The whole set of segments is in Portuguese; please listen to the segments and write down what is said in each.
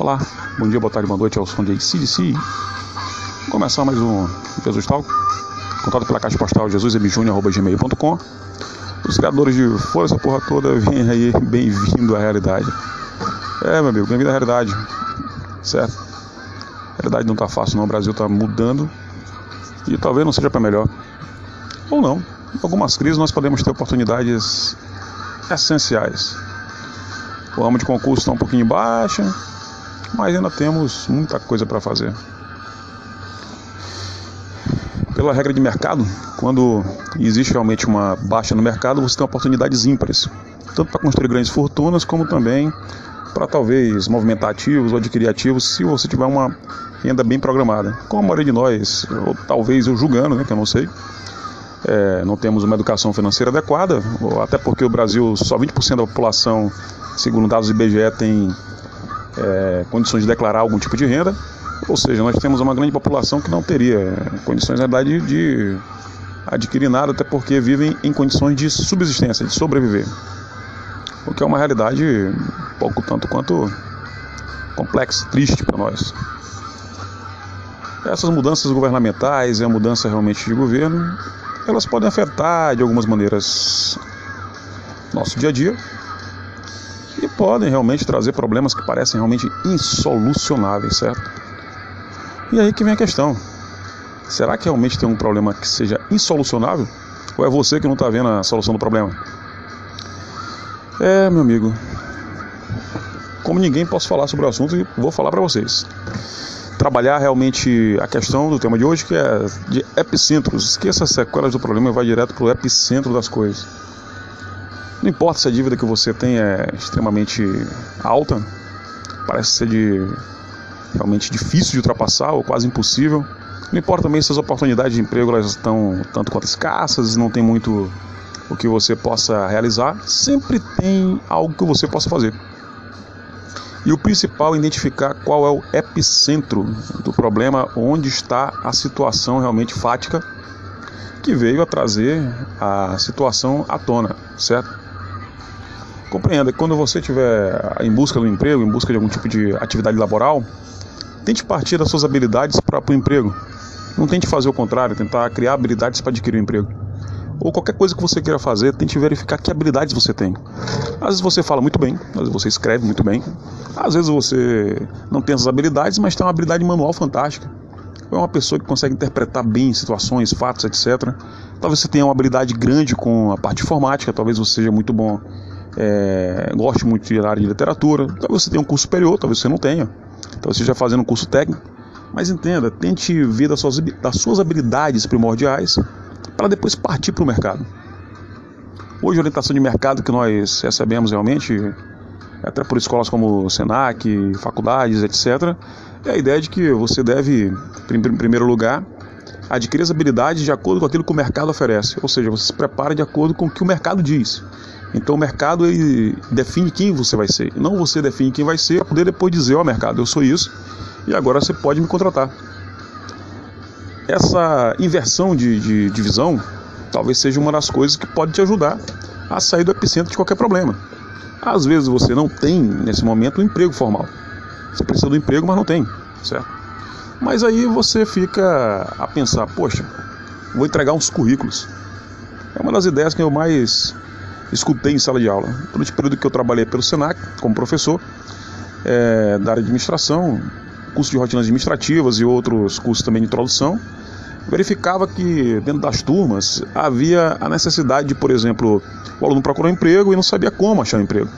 Olá, bom dia, boa tarde, boa noite, ao som de CDC. Vamos começar mais um Jesus Talk. Contato pela caixa postal jesusmjunior.gmail.com Os criadores de Força Porra Toda, vem aí, bem-vindo à realidade. É, meu amigo, bem-vindo à realidade. Certo? A realidade não tá fácil não, o Brasil tá mudando e talvez não seja para melhor. Ou não. Em algumas crises nós podemos ter oportunidades essenciais. O ramo de concurso está um pouquinho baixo, mas ainda temos muita coisa para fazer. Pela regra de mercado, quando existe realmente uma baixa no mercado, você tem oportunidades ímpares, tanto para construir grandes fortunas, como também para talvez movimentar ativos ou adquirir ativos, se você tiver uma renda bem programada. Como a maioria de nós, ou talvez eu julgando, né, que eu não sei, é, não temos uma educação financeira adequada, até porque o Brasil, só 20% da população, segundo dados do IBGE, tem é, condições de declarar algum tipo de renda, ou seja, nós temos uma grande população que não teria condições, na verdade, de adquirir nada, até porque vivem em condições de subsistência, de sobreviver. O que é uma realidade pouco tanto quanto complexa, triste para nós. Essas mudanças governamentais e a mudança realmente de governo, elas podem afetar de algumas maneiras nosso dia a dia, e podem realmente trazer problemas que parecem realmente insolucionáveis, certo? E aí que vem a questão: será que realmente tem um problema que seja insolucionável? Ou é você que não está vendo a solução do problema? É, meu amigo, como ninguém posso falar sobre o assunto e vou falar para vocês. Trabalhar realmente a questão do tema de hoje, que é de epicentros. Esqueça as sequelas do problema e vai direto para o epicentro das coisas. Não importa se a dívida que você tem é extremamente alta, parece ser de realmente difícil de ultrapassar ou quase impossível. Não importa também se as oportunidades de emprego elas estão tanto quanto escassas, não tem muito o que você possa realizar, sempre tem algo que você possa fazer. E o principal é identificar qual é o epicentro do problema, onde está a situação realmente fática que veio a trazer a situação à tona, certo? Compreenda que quando você estiver em busca do emprego, em busca de algum tipo de atividade laboral, tente partir das suas habilidades para o emprego. Não tente fazer o contrário, tentar criar habilidades para adquirir o um emprego. Ou qualquer coisa que você queira fazer, tente verificar que habilidades você tem. Às vezes você fala muito bem, às vezes você escreve muito bem, às vezes você não tem essas habilidades, mas tem uma habilidade manual fantástica. É uma pessoa que consegue interpretar bem situações, fatos, etc. Talvez você tenha uma habilidade grande com a parte informática, talvez você seja muito bom é, goste muito de área de literatura, talvez você tenha um curso superior, talvez você não tenha, talvez você esteja fazendo um curso técnico, mas entenda, tente ver das suas, das suas habilidades primordiais para depois partir para o mercado. Hoje a orientação de mercado que nós recebemos realmente, até por escolas como Senac, faculdades, etc., é a ideia de que você deve, em primeiro lugar, adquirir as habilidades de acordo com aquilo que o mercado oferece, ou seja, você se prepara de acordo com o que o mercado diz. Então o mercado ele define quem você vai ser, não você define quem vai ser para poder depois dizer ao oh, mercado, eu sou isso e agora você pode me contratar. Essa inversão de, de, de visão talvez seja uma das coisas que pode te ajudar a sair do epicentro de qualquer problema. Às vezes você não tem nesse momento um emprego formal. Você precisa do emprego, mas não tem, certo? Mas aí você fica a pensar, poxa, vou entregar uns currículos. É uma das ideias que eu mais escutei em sala de aula. Durante o período que eu trabalhei pelo SENAC, como professor, é, da área de administração, curso de rotinas administrativas e outros cursos também de introdução, verificava que dentro das turmas havia a necessidade de, por exemplo, o aluno procurar um emprego e não sabia como achar um emprego.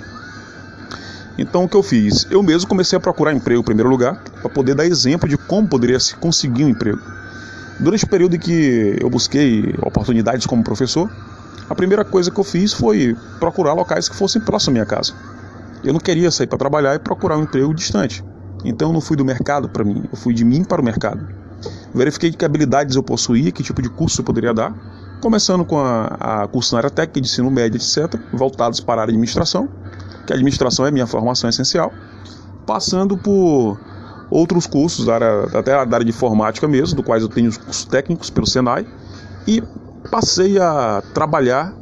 Então o que eu fiz? Eu mesmo comecei a procurar emprego em primeiro lugar, para poder dar exemplo de como poderia se conseguir um emprego. Durante o período em que eu busquei oportunidades como professor, a primeira coisa que eu fiz foi procurar locais que fossem próximos à minha casa. Eu não queria sair para trabalhar e procurar um emprego distante. Então eu não fui do mercado para mim, eu fui de mim para o mercado. Verifiquei que habilidades eu possuía, que tipo de curso eu poderia dar, começando com a, a curso na área técnica, de ensino médio, etc., voltados para a administração, que a administração é minha formação essencial, passando por outros cursos, da área, até da área de informática mesmo, do quais eu tenho os cursos técnicos pelo Senai, e passei a trabalhar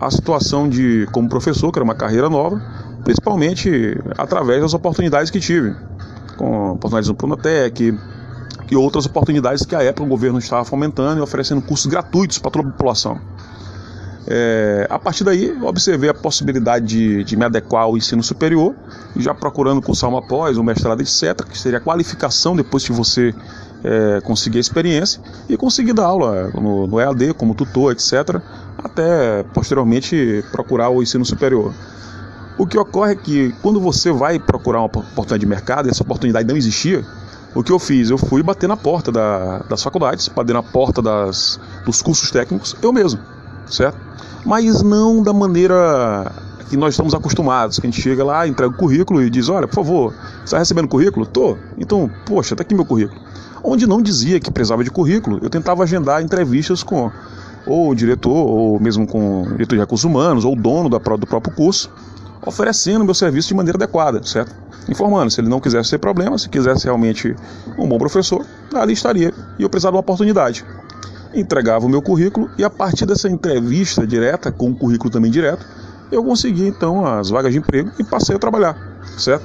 a situação de como professor, que era uma carreira nova, principalmente através das oportunidades que tive. com oportunidades no Pronatec e outras oportunidades que a época o governo estava fomentando e oferecendo cursos gratuitos para toda a população. É, a partir daí, observei a possibilidade de, de, me adequar ao ensino superior, já procurando cursar uma pós, um mestrado, etc., que seria a qualificação depois que você é, conseguir a experiência, e conseguir dar aula no, no EAD, como tutor, etc., até posteriormente procurar o ensino superior. O que ocorre é que quando você vai procurar uma oportunidade de mercado, e essa oportunidade não existia, o que eu fiz? Eu fui bater na porta da, das faculdades, bater na porta das, dos cursos técnicos, eu mesmo, certo? Mas não da maneira que nós estamos acostumados, que a gente chega lá, entrega o currículo e diz, olha, por favor, você está recebendo currículo? Tô. Então, poxa, está aqui meu currículo. Onde não dizia que precisava de currículo, eu tentava agendar entrevistas com ou o diretor, ou mesmo com o diretor de recursos humanos, ou o dono da, do próprio curso, oferecendo meu serviço de maneira adequada, certo? Informando, se ele não quisesse ter problema, se quisesse realmente um bom professor, ali estaria e eu precisava de uma oportunidade. Entregava o meu currículo e a partir dessa entrevista direta, com o currículo também direto, eu consegui então as vagas de emprego e passei a trabalhar, certo?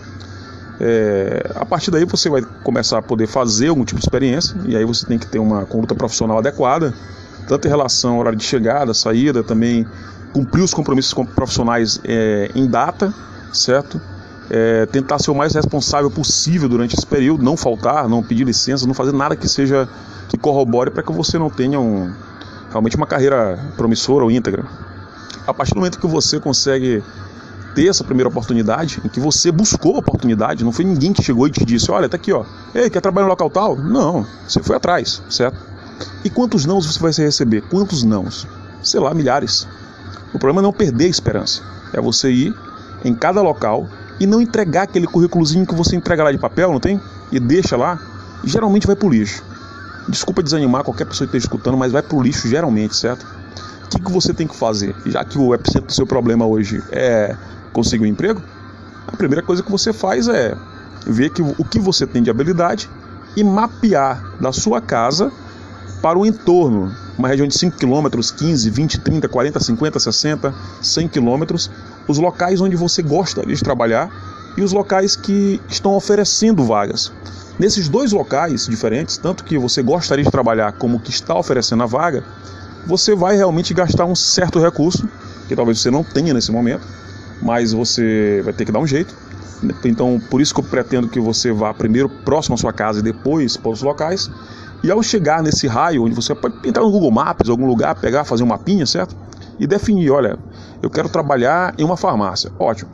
É, a partir daí você vai começar a poder fazer algum tipo de experiência e aí você tem que ter uma conduta profissional adequada, tanto em relação ao horário de chegada, saída, também cumprir os compromissos profissionais é, em data, certo? É, tentar ser o mais responsável possível durante esse período, não faltar, não pedir licença, não fazer nada que seja que corrobore para que você não tenha um, realmente uma carreira promissora ou íntegra. A partir do momento que você consegue ter essa primeira oportunidade, em que você buscou a oportunidade, não foi ninguém que chegou e te disse, olha, tá aqui, ó, ei, quer trabalhar no local tal? Não, você foi atrás, certo? E quantos nãos você vai receber? Quantos nãos? Sei lá, milhares. O problema é não perder a esperança. É você ir em cada local e não entregar aquele currículozinho que você entrega lá de papel, não tem? E deixa lá. E geralmente vai pro lixo. Desculpa desanimar qualquer pessoa que esteja escutando, mas vai pro lixo geralmente, certo? O que, que você tem que fazer? Já que o epicentro do seu problema hoje é conseguir um emprego, a primeira coisa que você faz é ver que, o que você tem de habilidade e mapear da sua casa para o entorno, uma região de 5 km, 15, 20, 30, 40, 50, 60, 100 km, os locais onde você gosta de trabalhar e os locais que estão oferecendo vagas. Nesses dois locais diferentes, tanto que você gostaria de trabalhar como que está oferecendo a vaga, você vai realmente gastar um certo recurso, que talvez você não tenha nesse momento, mas você vai ter que dar um jeito. Então, por isso que eu pretendo que você vá primeiro próximo à sua casa e depois para os locais, e ao chegar nesse raio, onde você pode entrar no Google Maps, algum lugar, pegar, fazer um mapinha, certo? E definir, olha, eu quero trabalhar em uma farmácia. Ótimo.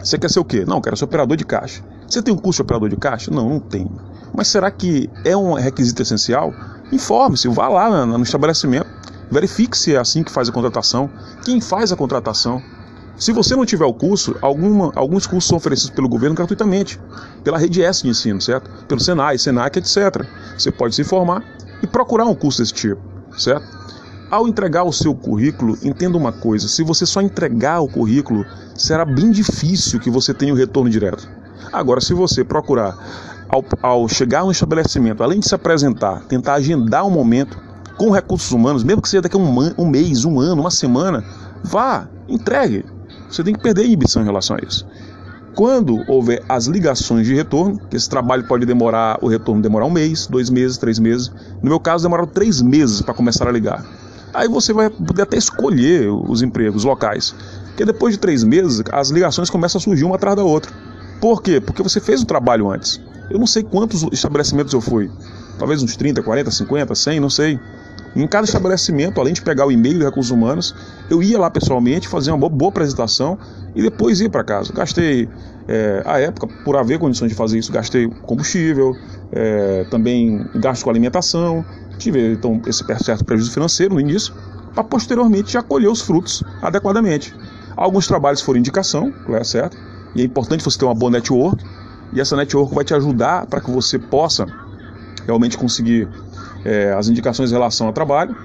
Você quer ser o quê? Não, quero ser operador de caixa. Você tem um curso de operador de caixa? Não, não tem. Mas será que é um requisito essencial? Informe-se, vá lá no estabelecimento, verifique se é assim que faz a contratação, quem faz a contratação, se você não tiver o curso, alguma, alguns cursos são oferecidos pelo governo gratuitamente, pela rede S de ensino, certo? Pelo Senai, Senac, etc. Você pode se informar e procurar um curso desse tipo, certo? Ao entregar o seu currículo, entenda uma coisa: se você só entregar o currículo, será bem difícil que você tenha o retorno direto. Agora, se você procurar, ao, ao chegar no estabelecimento, além de se apresentar, tentar agendar um momento com recursos humanos, mesmo que seja daqui a um, um mês, um ano, uma semana, vá, entregue. Você tem que perder a inibição em relação a isso. Quando houver as ligações de retorno, que esse trabalho pode demorar, o retorno demorar um mês, dois meses, três meses. No meu caso, demoraram três meses para começar a ligar. Aí você vai poder até escolher os empregos locais. Porque depois de três meses, as ligações começam a surgir uma atrás da outra. Por quê? Porque você fez o trabalho antes. Eu não sei quantos estabelecimentos eu fui. Talvez uns 30, 40, 50, 100, não sei. Em cada estabelecimento, além de pegar o e-mail de recursos humanos, eu ia lá pessoalmente, fazer uma boa, boa apresentação e depois ia para casa. Gastei, é, à época, por haver condições de fazer isso, gastei combustível, é, também gasto com alimentação, tive então esse certo prejuízo financeiro no início, para posteriormente já colher os frutos adequadamente. Alguns trabalhos foram indicação, é certo? E é importante você ter uma boa network, e essa network vai te ajudar para que você possa realmente conseguir é, as indicações em relação ao trabalho,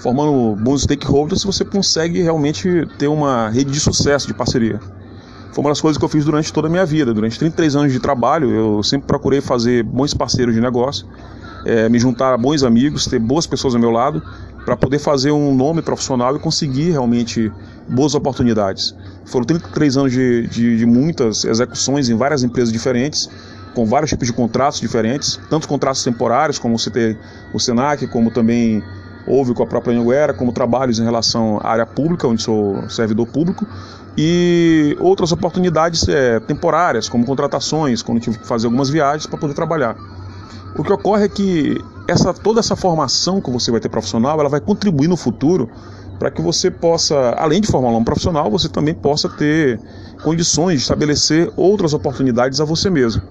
formando bons stakeholders, você consegue realmente ter uma rede de sucesso de parceria. Foi uma das coisas que eu fiz durante toda a minha vida. Durante 33 anos de trabalho, eu sempre procurei fazer bons parceiros de negócio, é, me juntar a bons amigos, ter boas pessoas ao meu lado, para poder fazer um nome profissional e conseguir realmente boas oportunidades. Foram 33 anos de, de, de muitas execuções em várias empresas diferentes, com vários tipos de contratos diferentes, tanto contratos temporários, como você tem o Senac, como também houve com a própria Anhanguera, como trabalhos em relação à área pública, onde sou servidor público, e outras oportunidades é, temporárias, como contratações, quando tive que fazer algumas viagens para poder trabalhar. O que ocorre é que essa, toda essa formação que você vai ter profissional, ela vai contribuir no futuro para que você possa, além de formar um profissional, você também possa ter condições de estabelecer outras oportunidades a você mesmo.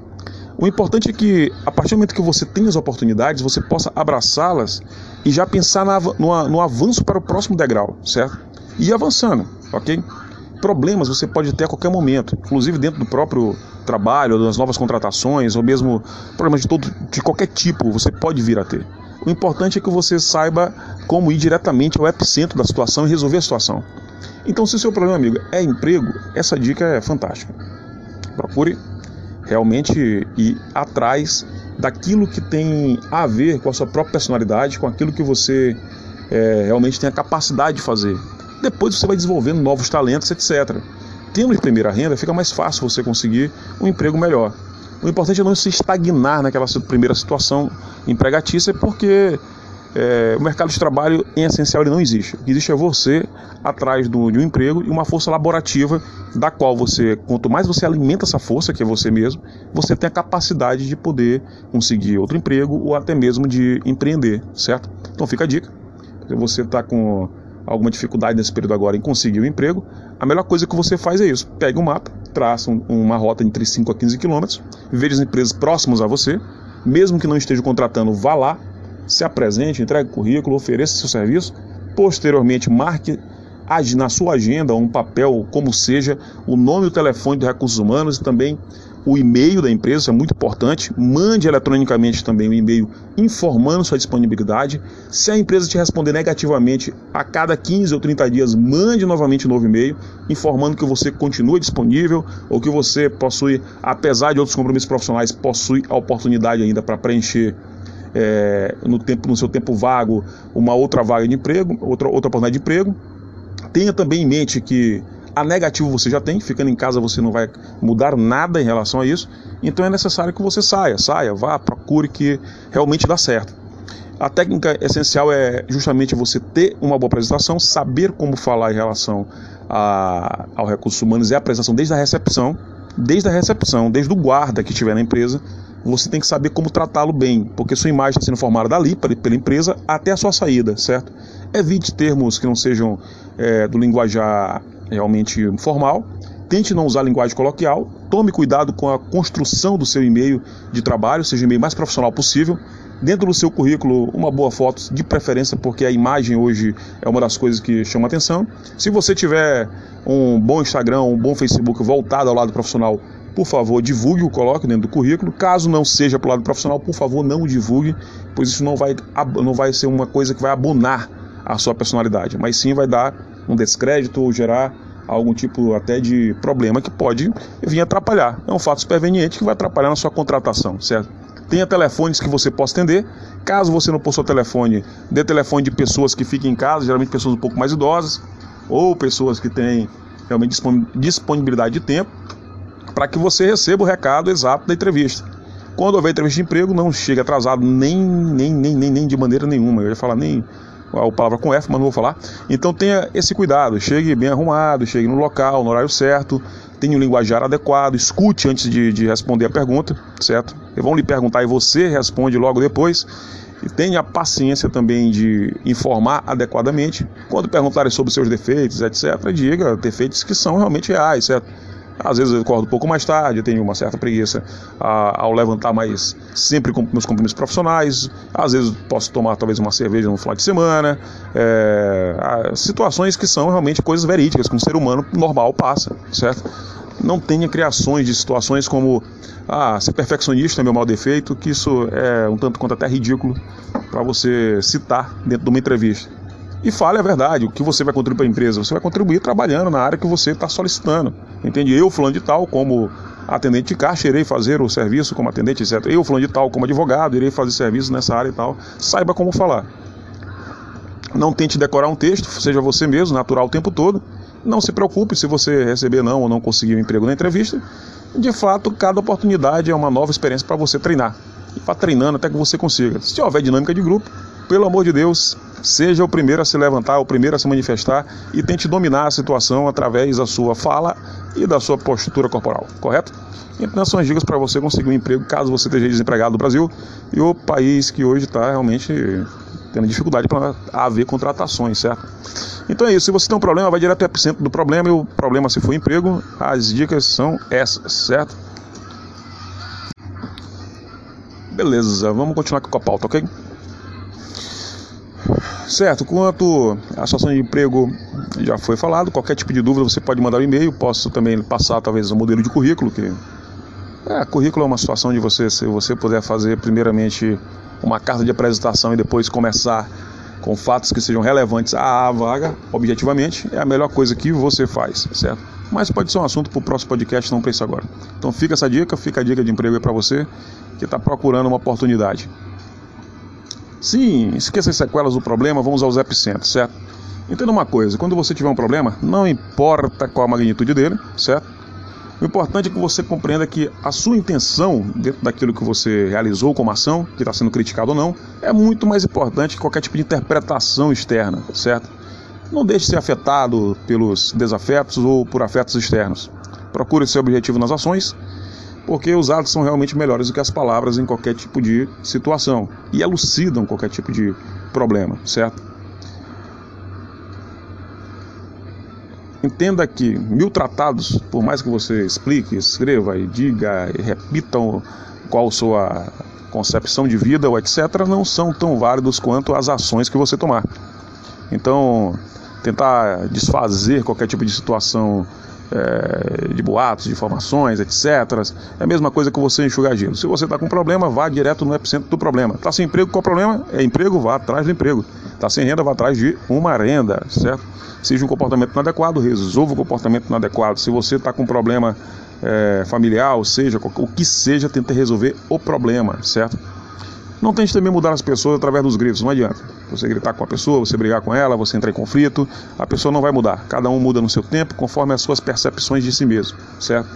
O importante é que, a partir do momento que você tem as oportunidades, você possa abraçá-las e já pensar na, no, no avanço para o próximo degrau, certo? E avançando, ok? Problemas você pode ter a qualquer momento, inclusive dentro do próprio trabalho, das novas contratações, ou mesmo problemas de, todo, de qualquer tipo você pode vir a ter. O importante é que você saiba como ir diretamente ao epicentro da situação e resolver a situação. Então, se o seu problema, amigo, é emprego, essa dica é fantástica. Procure realmente ir atrás daquilo que tem a ver com a sua própria personalidade, com aquilo que você é, realmente tem a capacidade de fazer. Depois você vai desenvolvendo novos talentos, etc. Tendo de primeira renda, fica mais fácil você conseguir um emprego melhor. O importante é não se estagnar naquela primeira situação empregatícia, porque é, o mercado de trabalho, em essencial, ele não existe. O que existe é você atrás do, de um emprego e uma força laborativa da qual você, quanto mais você alimenta essa força, que é você mesmo, você tem a capacidade de poder conseguir outro emprego ou até mesmo de empreender, certo? Então fica a dica. Você está com alguma dificuldade nesse período agora em conseguir um emprego, a melhor coisa que você faz é isso. Pega um mapa, traça uma rota entre 5 a 15 quilômetros, veja as empresas próximas a você, mesmo que não esteja contratando, vá lá, se apresente, entregue currículo, ofereça seu serviço, posteriormente marque na sua agenda um papel, como seja, o nome e o telefone de recursos humanos e também o e-mail da empresa, é muito importante. Mande eletronicamente também o um e-mail informando sua disponibilidade. Se a empresa te responder negativamente a cada 15 ou 30 dias, mande novamente um novo e-mail informando que você continua disponível ou que você possui, apesar de outros compromissos profissionais, possui a oportunidade ainda para preencher é, no, tempo, no seu tempo vago uma outra vaga de emprego, outra, outra oportunidade de emprego. Tenha também em mente que a negativo você já tem, ficando em casa você não vai mudar nada em relação a isso. Então é necessário que você saia, saia, vá, procure que realmente dá certo. A técnica essencial é justamente você ter uma boa apresentação, saber como falar em relação a, ao recursos humanos e a apresentação desde a recepção, desde a recepção, desde o guarda que estiver na empresa, você tem que saber como tratá-lo bem, porque sua imagem está sendo formada dali pela empresa até a sua saída, certo? Evite termos que não sejam é, do linguajar realmente formal. Tente não usar linguagem coloquial. Tome cuidado com a construção do seu e-mail de trabalho, seja o e-mail mais profissional possível. Dentro do seu currículo, uma boa foto, de preferência, porque a imagem hoje é uma das coisas que chama atenção. Se você tiver um bom Instagram, um bom Facebook voltado ao lado profissional, por favor, divulgue o coloque dentro do currículo. Caso não seja para o lado profissional, por favor, não o divulgue, pois isso não vai, não vai ser uma coisa que vai abonar a sua personalidade, mas sim vai dar um descrédito ou gerar algum tipo até de problema que pode vir atrapalhar. É um fato superveniente que vai atrapalhar na sua contratação, certo? Tenha telefones que você possa atender. Caso você não possua telefone, dê telefone de pessoas que fiquem em casa, geralmente pessoas um pouco mais idosas, ou pessoas que têm realmente disponibilidade de tempo, para que você receba o recado exato da entrevista. Quando houver entrevista de emprego, não chegue atrasado nem, nem, nem, nem, nem de maneira nenhuma. Eu ia falar nem a palavra com F, mas não vou falar. Então tenha esse cuidado, chegue bem arrumado, chegue no local, no horário certo, tenha um linguajar adequado, escute antes de, de responder a pergunta, certo? Eles vão lhe perguntar e você responde logo depois. E tenha paciência também de informar adequadamente. Quando perguntarem sobre seus defeitos, etc., diga defeitos que são realmente reais, certo? Às vezes eu acordo um pouco mais tarde, eu tenho uma certa preguiça a, ao levantar mais sempre com meus compromissos profissionais. Às vezes posso tomar talvez uma cerveja no final de semana. É, situações que são realmente coisas verídicas que um ser humano normal passa, certo? Não tenha criações de situações como ah, ser perfeccionista é meu mal defeito, que isso é um tanto quanto até ridículo para você citar dentro de uma entrevista e fale a verdade, o que você vai contribuir para a empresa. Você vai contribuir trabalhando na área que você está solicitando. Entende? Eu, fulano de tal, como atendente de caixa, irei fazer o serviço como atendente, etc. Eu, fulano de tal, como advogado, irei fazer serviço nessa área e tal. Saiba como falar. Não tente decorar um texto, seja você mesmo, natural o tempo todo. Não se preocupe se você receber não ou não conseguir um emprego na entrevista. de fato, cada oportunidade é uma nova experiência para você treinar. E vá treinando até que você consiga. Se houver dinâmica de grupo, pelo amor de Deus, seja o primeiro a se levantar, o primeiro a se manifestar e tente dominar a situação através da sua fala e da sua postura corporal, correto? Então, são as dicas para você conseguir um emprego caso você esteja desempregado no Brasil e o país que hoje está realmente tendo dificuldade para haver contratações, certo? Então é isso. Se você tem um problema, vai direto ao epicentro do problema e o problema, se for emprego, as dicas são essas, certo? Beleza, vamos continuar com a pauta, ok? Certo, quanto à situação de emprego já foi falado, qualquer tipo de dúvida você pode mandar um e-mail, posso também passar talvez o um modelo de currículo, que é, currículo é uma situação de você, se você puder fazer primeiramente uma carta de apresentação e depois começar com fatos que sejam relevantes à vaga, objetivamente, é a melhor coisa que você faz, certo? Mas pode ser um assunto para o próximo podcast, não para isso agora. Então fica essa dica, fica a dica de emprego aí para você que está procurando uma oportunidade. Sim, esqueça as sequelas do problema, vamos aos epicentros, certo? Entenda uma coisa, quando você tiver um problema, não importa qual a magnitude dele, certo? O importante é que você compreenda que a sua intenção dentro daquilo que você realizou como ação, que está sendo criticado ou não, é muito mais importante que qualquer tipo de interpretação externa, certo? Não deixe ser afetado pelos desafetos ou por afetos externos. Procure seu objetivo nas ações porque os atos são realmente melhores do que as palavras em qualquer tipo de situação e elucidam qualquer tipo de problema, certo? Entenda que mil tratados, por mais que você explique, escreva e diga e repitam qual sua concepção de vida ou etc., não são tão válidos quanto as ações que você tomar. Então, tentar desfazer qualquer tipo de situação é, de boatos, de informações, etc. É a mesma coisa que você enxugar gelo. Se você está com problema, vá direto no epicentro do problema. Está sem emprego, qual problema? É emprego, vá atrás do emprego. Está sem renda, vá atrás de uma renda, certo? Seja um comportamento inadequado, resolva o comportamento inadequado. Se você está com problema é, familiar, ou seja, o que seja, tente resolver o problema, certo? Não tente também mudar as pessoas através dos gritos, não adianta. Você gritar com a pessoa, você brigar com ela, você entrar em conflito, a pessoa não vai mudar. Cada um muda no seu tempo, conforme as suas percepções de si mesmo, certo?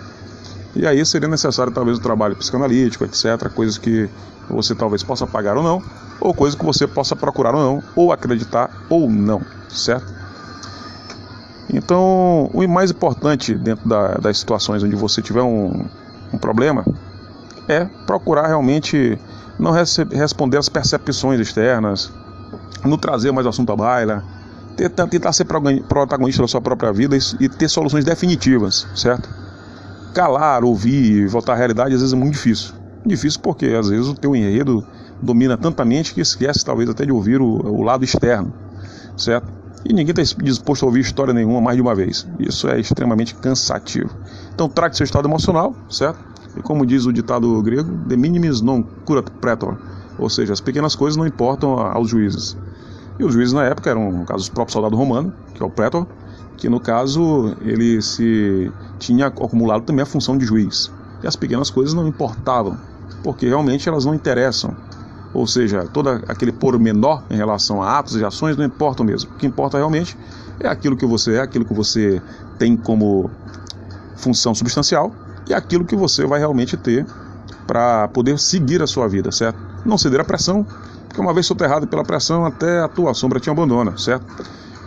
E aí seria necessário talvez o um trabalho psicanalítico, etc., coisas que você talvez possa pagar ou não, ou coisas que você possa procurar ou não, ou acreditar ou não, certo? Então, o mais importante dentro da, das situações onde você tiver um, um problema é procurar realmente não responder às percepções externas, não trazer mais assunto à baila, tentar, tentar ser protagonista da sua própria vida e, ter soluções definitivas, certo? Calar, ouvir, voltar à realidade às vezes é muito difícil. Difícil porque às vezes o teu enredo domina tanta mente que esquece talvez até de ouvir o, o lado externo, certo? E ninguém está disposto a ouvir história nenhuma mais de uma vez. Isso é extremamente cansativo. Então traga seu estado emocional, certo? E como diz o ditado grego, de minimis non curat pretor, ou seja, as pequenas coisas não importam aos juízes. E os juízes na época eram, no caso, o próprio soldado romano, que é o pretor, que no caso ele se tinha acumulado também a função de juiz. E as pequenas coisas não importavam, porque realmente elas não interessam. Ou seja, todo aquele pormenor em relação a atos e ações não importam mesmo. O que importa realmente é aquilo que você é, aquilo que você tem como função substancial e aquilo que você vai realmente ter para poder seguir a sua vida, certo? Não ceder à pressão, porque uma vez soterrado pela pressão, até a tua sombra te abandona, certo?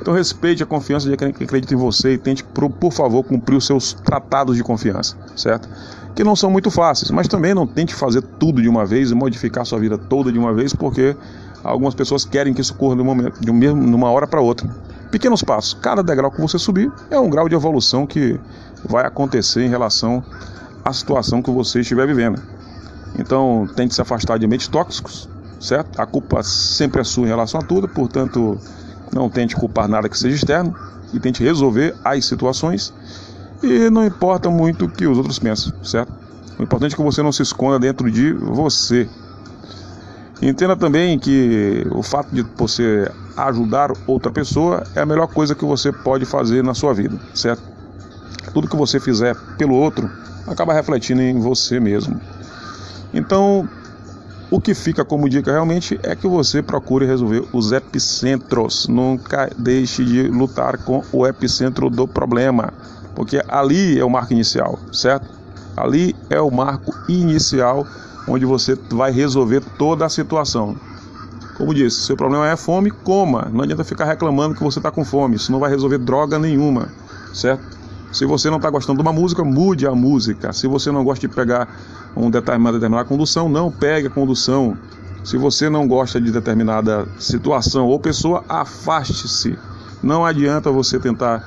Então respeite a confiança de quem acredita em você e tente, por, favor, cumprir os seus tratados de confiança, certo? Que não são muito fáceis, mas também não tente fazer tudo de uma vez e modificar a sua vida toda de uma vez, porque algumas pessoas querem que isso ocorra de, um momento, de uma hora para outra. Pequenos passos, cada degrau que você subir é um grau de evolução que vai acontecer em relação à situação que você estiver vivendo. Então, tente se afastar de ambientes tóxicos, certo? A culpa sempre é sua em relação a tudo, portanto, não tente culpar nada que seja externo e tente resolver as situações. E não importa muito o que os outros pensam, certo? O importante é que você não se esconda dentro de você. Entenda também que o fato de você ajudar outra pessoa é a melhor coisa que você pode fazer na sua vida, certo? Tudo que você fizer pelo outro acaba refletindo em você mesmo. Então, o que fica como dica realmente é que você procure resolver os epicentros. Nunca deixe de lutar com o epicentro do problema, porque ali é o marco inicial, certo? Ali é o marco inicial onde você vai resolver toda a situação. Como disse, seu problema é fome, coma. Não adianta ficar reclamando que você está com fome. Isso não vai resolver droga nenhuma, certo? Se você não está gostando de uma música, mude a música. Se você não gosta de pegar um determinada, determinada condução, não pegue a condução. Se você não gosta de determinada situação ou pessoa, afaste-se. Não adianta você tentar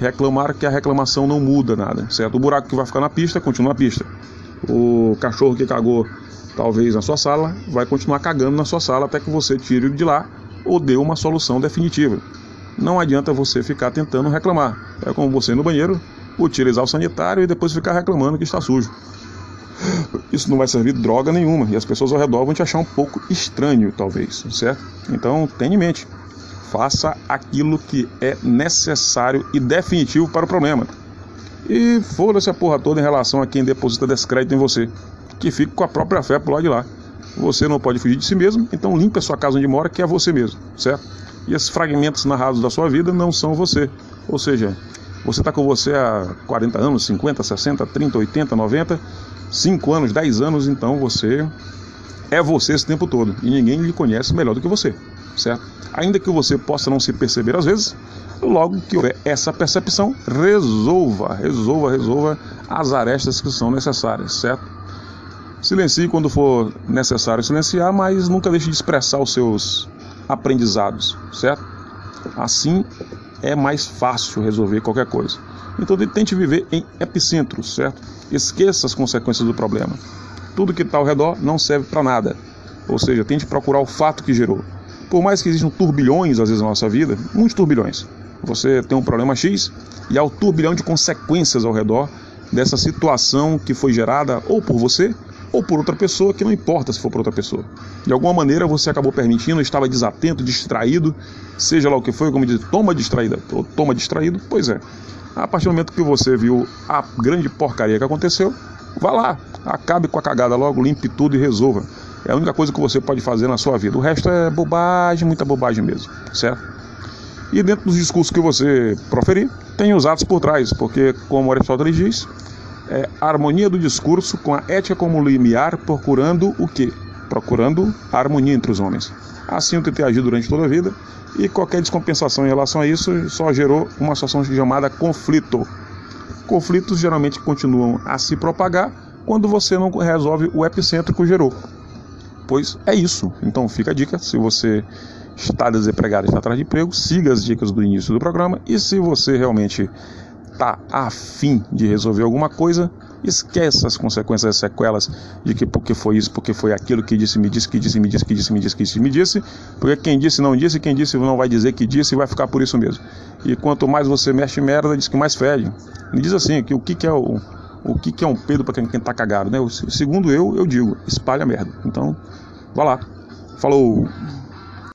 reclamar que a reclamação não muda nada, certo? O buraco que vai ficar na pista, continua na pista. O cachorro que cagou talvez na sua sala, vai continuar cagando na sua sala até que você tire de lá ou dê uma solução definitiva. Não adianta você ficar tentando reclamar. É como você ir no banheiro, utilizar o sanitário e depois ficar reclamando que está sujo. Isso não vai servir droga nenhuma e as pessoas ao redor vão te achar um pouco estranho, talvez, certo? Então tenha em mente, faça aquilo que é necessário e definitivo para o problema. E foda-se a porra toda em relação a quem deposita descrédito em você que fique com a própria fé pro lado de lá. Você não pode fugir de si mesmo, então limpe a sua casa onde mora, que é você mesmo, certo? E esses fragmentos narrados da sua vida não são você. Ou seja, você está com você há 40 anos, 50, 60, 30, 80, 90, 5 anos, 10 anos, então você é você esse tempo todo. E ninguém lhe conhece melhor do que você, certo? Ainda que você possa não se perceber às vezes, logo que houver essa percepção, resolva, resolva, resolva as arestas que são necessárias, certo? Silencie quando for necessário silenciar, mas nunca deixe de expressar os seus aprendizados, certo? Assim é mais fácil resolver qualquer coisa. Então tente viver em epicentro, certo? Esqueça as consequências do problema. Tudo que está ao redor não serve para nada. Ou seja, tente procurar o fato que gerou. Por mais que existam turbilhões às vezes na nossa vida, muitos turbilhões. Você tem um problema X e há um turbilhão de consequências ao redor dessa situação que foi gerada ou por você ou por outra pessoa, que não importa se for por outra pessoa. De alguma maneira você acabou permitindo, estava desatento, distraído, seja lá o que foi, como diz, toma distraída, ou toma distraído, pois é. A partir do momento que você viu a grande porcaria que aconteceu, vá lá, acabe com a cagada logo, limpe tudo e resolva. É a única coisa que você pode fazer na sua vida. O resto é bobagem, muita bobagem mesmo, certo? E dentro dos discursos que você proferir, tem os atos por trás, porque, como Aristóteles diz, é, a harmonia do discurso com a ética como limiar, procurando o quê? Procurando a harmonia entre os homens. Assim eu tentei agir durante toda a vida e qualquer descompensação em relação a isso só gerou uma situação chamada conflito. Conflitos geralmente continuam a se propagar quando você não resolve o epicentro que gerou. Pois é isso. Então fica a dica, se você está desempregado está atrás de emprego, siga as dicas do início do programa e se você realmente está afim de resolver alguma coisa, esquece as consequências, as sequelas de que porque foi isso, porque foi aquilo que disse, me disse, que disse, me disse, que disse, me disse, que disse, me disse, porque quem disse não disse, quem disse não vai dizer que disse e vai ficar por isso mesmo. E quanto mais você mexe merda, diz que mais fede. Me diz assim, que o que, que é o, o que, que é um pedo para quem, quem tá cagado, né? Segundo eu, eu digo, espalha merda. Então, vá lá. Falou!